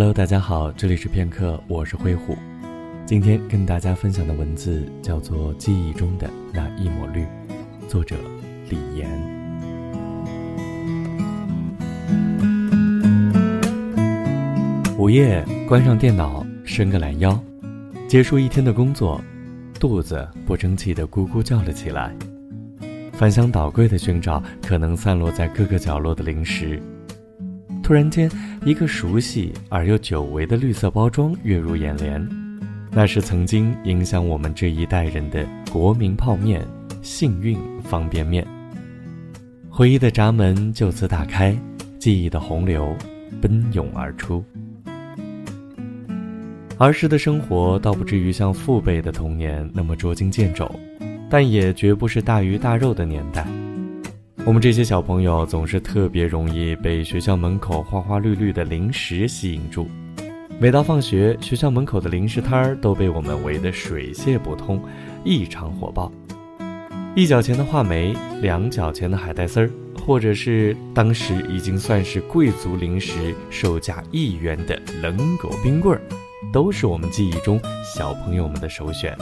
Hello，大家好，这里是片刻，我是灰虎。今天跟大家分享的文字叫做《记忆中的那一抹绿》，作者李岩。午夜关上电脑，伸个懒腰，结束一天的工作，肚子不争气的咕咕叫了起来。翻箱倒柜的寻找可能散落在各个角落的零食。突然间，一个熟悉而又久违的绿色包装跃入眼帘，那是曾经影响我们这一代人的国民泡面——幸运方便面。回忆的闸门就此打开，记忆的洪流奔涌而出。儿时的生活倒不至于像父辈的童年那么捉襟见肘，但也绝不是大鱼大肉的年代。我们这些小朋友总是特别容易被学校门口花花绿绿的零食吸引住，每到放学，学校门口的零食摊儿都被我们围得水泄不通，异常火爆。一角钱的话梅，两角钱的海带丝儿，或者是当时已经算是贵族零食，售价一元的冷狗冰棍儿，都是我们记忆中小朋友们的首选。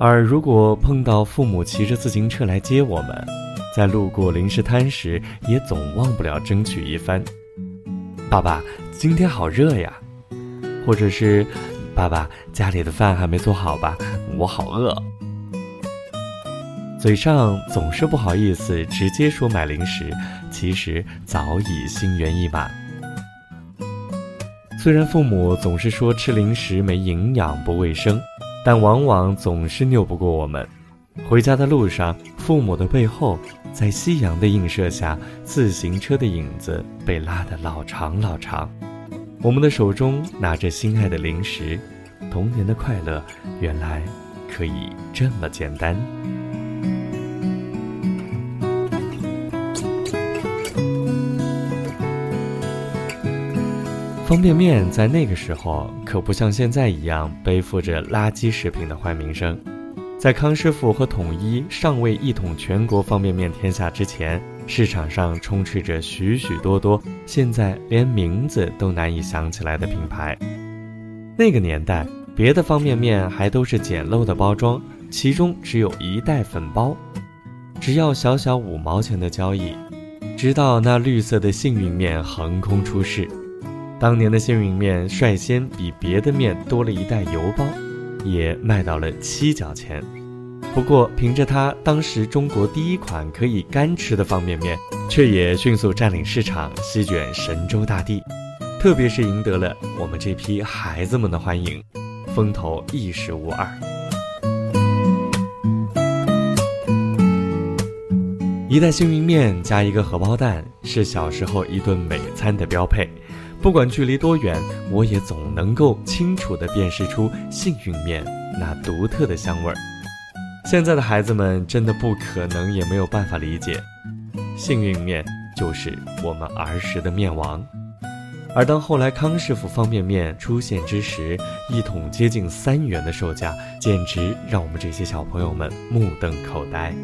而如果碰到父母骑着自行车来接我们，在路过零食摊时，也总忘不了争取一番。爸爸，今天好热呀！或者是，爸爸，家里的饭还没做好吧？我好饿。嘴上总是不好意思直接说买零食，其实早已心猿意马。虽然父母总是说吃零食没营养、不卫生。但往往总是拗不过我们。回家的路上，父母的背后，在夕阳的映射下，自行车的影子被拉得老长老长。我们的手中拿着心爱的零食，童年的快乐原来可以这么简单。方便面在那个时候可不像现在一样背负着垃圾食品的坏名声，在康师傅和统一尚未一统全国方便面天下之前，市场上充斥着许许多多现在连名字都难以想起来的品牌。那个年代，别的方便面还都是简陋的包装，其中只有一袋粉包，只要小小五毛钱的交易，直到那绿色的幸运面横空出世。当年的幸运面率先比别的面多了一袋油包，也卖到了七角钱。不过，凭着它当时中国第一款可以干吃的方便面，却也迅速占领市场，席卷神州大地，特别是赢得了我们这批孩子们的欢迎，风头一时无二。一袋幸运面加一个荷包蛋，是小时候一顿美餐的标配。不管距离多远，我也总能够清楚地辨识出幸运面那独特的香味儿。现在的孩子们真的不可能也没有办法理解，幸运面就是我们儿时的面王。而当后来康师傅方便面出现之时，一桶接近三元的售价，简直让我们这些小朋友们目瞪口呆。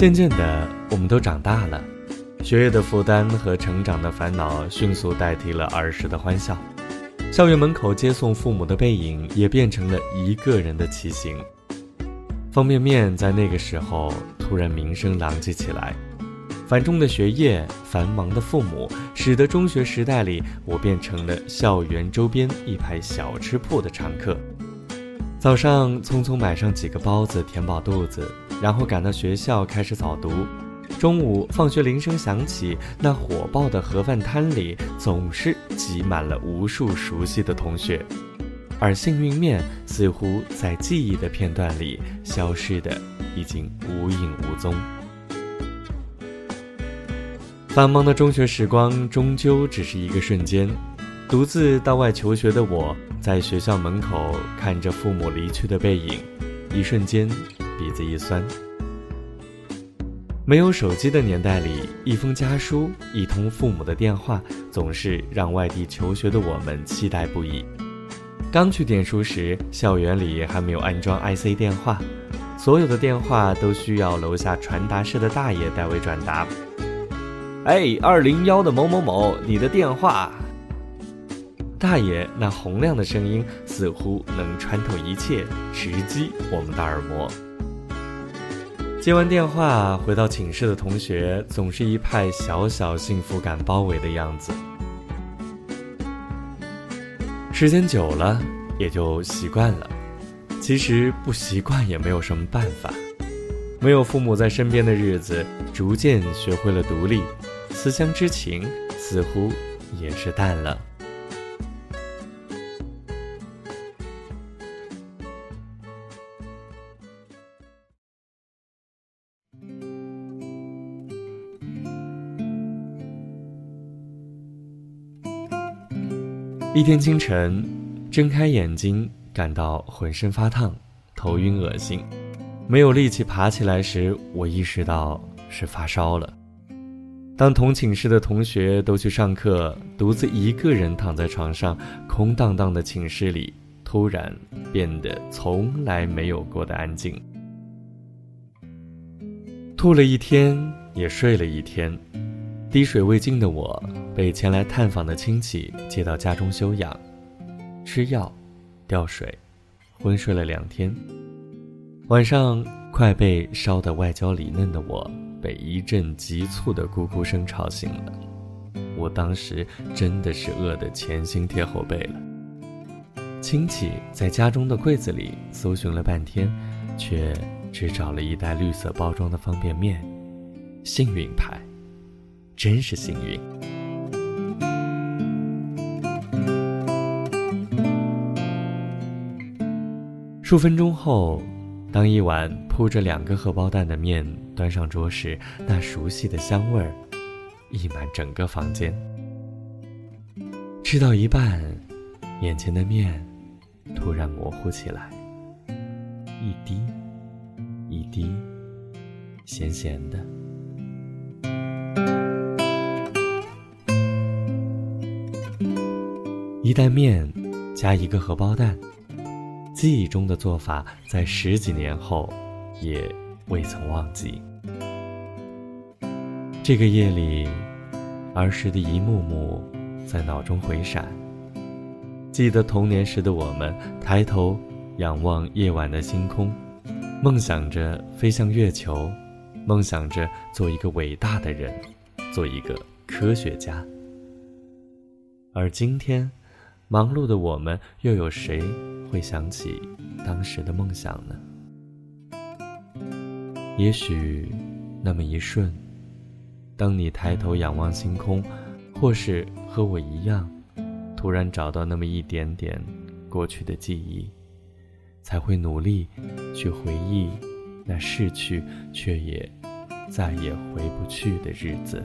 渐渐的，我们都长大了，学业的负担和成长的烦恼迅速代替了儿时的欢笑。校园门口接送父母的背影也变成了一个人的骑行。方便面在那个时候突然名声狼藉起来，繁重的学业、繁忙的父母，使得中学时代里我变成了校园周边一排小吃铺的常客。早上匆匆买上几个包子，填饱肚子。然后赶到学校开始早读，中午放学铃声响起，那火爆的盒饭摊里总是挤满了无数熟悉的同学，而幸运面似乎在记忆的片段里消失的已经无影无踪。繁忙的中学时光终究只是一个瞬间，独自到外求学的我在学校门口看着父母离去的背影，一瞬间。鼻子一酸。没有手机的年代里，一封家书、一通父母的电话，总是让外地求学的我们期待不已。刚去点书时，校园里还没有安装 IC 电话，所有的电话都需要楼下传达室的大爷代为转达。哎，二零幺的某某某，你的电话。大爷那洪亮的声音似乎能穿透一切，直击我们的耳膜。接完电话，回到寝室的同学总是一派小小幸福感包围的样子。时间久了，也就习惯了。其实不习惯也没有什么办法。没有父母在身边的日子，逐渐学会了独立，思乡之情似乎也是淡了。一天清晨，睁开眼睛，感到浑身发烫，头晕恶心，没有力气爬起来时，我意识到是发烧了。当同寝室的同学都去上课，独自一个人躺在床上，空荡荡的寝室里突然变得从来没有过的安静。吐了一天，也睡了一天。滴水未进的我，被前来探访的亲戚接到家中休养，吃药，吊水，昏睡了两天。晚上快被烧得外焦里嫩的我，被一阵急促的咕咕声吵醒了。我当时真的是饿得前心贴后背了。亲戚在家中的柜子里搜寻了半天，却只找了一袋绿色包装的方便面，幸运牌。真是幸运。数分钟后，当一碗铺着两个荷包蛋的面端上桌时，那熟悉的香味儿溢满整个房间。吃到一半，眼前的面突然模糊起来，一滴，一滴，咸咸的。一袋面，加一个荷包蛋，记忆中的做法，在十几年后，也未曾忘记。这个夜里，儿时的一幕幕在脑中回闪。记得童年时的我们，抬头仰望夜晚的星空，梦想着飞向月球，梦想着做一个伟大的人，做一个科学家。而今天。忙碌的我们，又有谁会想起当时的梦想呢？也许，那么一瞬，当你抬头仰望星空，或是和我一样，突然找到那么一点点过去的记忆，才会努力去回忆那逝去却也再也回不去的日子。